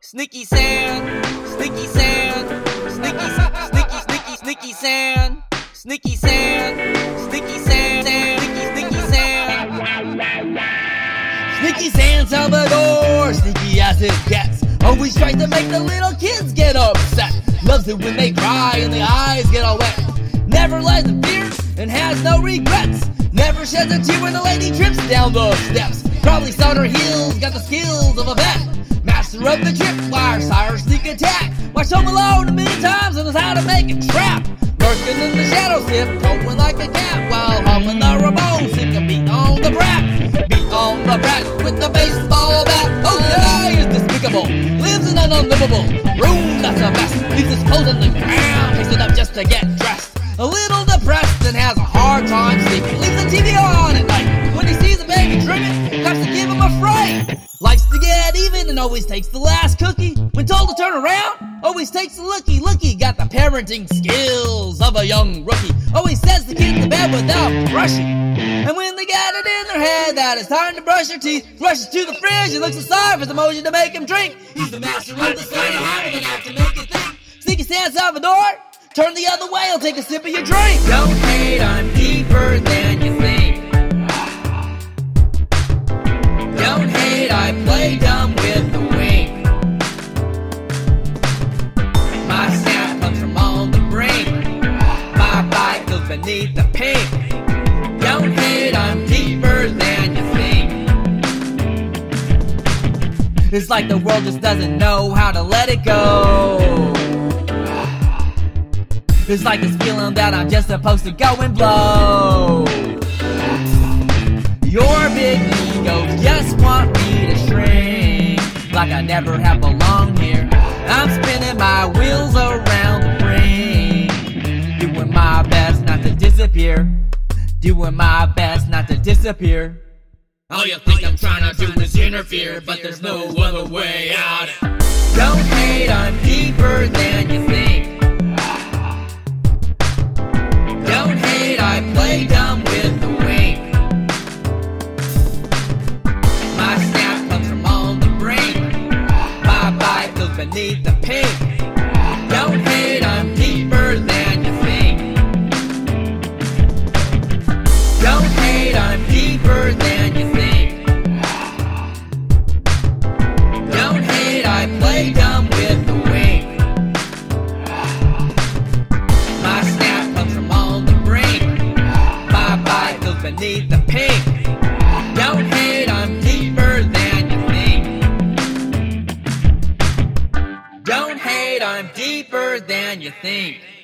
Sneaky Sand, Sneaky Sand, Sneaky, Sneaky, Sneaky, Sneaky Sand, Sneaky Sand, Sneaky Sand, Sneaky, Sneaky Sand. Sneekie San Salvador, sneaky as it gets. Always tries to make the little kids get upset. Loves it when they cry and the eyes get all wet. Never lies in fear and has no regrets. Never sheds a tear when the lady trips down the steps. Probably saw her heels, got the skills of a vet. Master of the tripwire, sire sneak attack. Watched Home Alone a million times and knows how to make a trap. Lurking in the shadows, tiptoeing like a cat while humming the Ramones. Sing a beat on the brat, beat on the brat with the baseball bat. Oh yeah, he's despicable, lives in an unlivable room that's a mess. Leaves his clothes on the ground, takes it up just to get dressed. A little depressed and has a hard time sleeping. Leaves the TV on at night. When he sees a baby trimming, has to give him a fright. Likes to get even and always takes the last cookie. When told to turn around, always takes a looky. Looky got the parenting skills of a young rookie. Always sends the kid to bed without brushing. And when they got it in their head that it's time to brush their teeth, rushes to the fridge and looks aside for the motion to make him drink. He's the master of the sleight of hand and have to make you think. Sneekie San Salvador, turn the other way, I'll take a sip of your drink. Don't hate, I'm deeper than you think. Don't hate, I play dumb with the wink. My snap comes from on the brink. My bite goes beneath the pink. Don't hate, I'm deeper than you think. It's like the world just doesn't know how to let it go. It's like this feeling that I'm just supposed to go and blow. Your big ego just want me to shrink. Like I never have belonged here. I'm spinning my wheels around the ring. Doing my best not to disappear. Doing my best not to disappear. All you think I'm trying to do is interfere, but there's no other way out. Don't hate, I'm deeper than you think Play dumb with the wink My snap comes from on the brink. My bite goes beneath the pink. Don't hate, I'm deeper than you think. Don't hate, I'm deeper than you think. Don't hate, I play dumb than you think.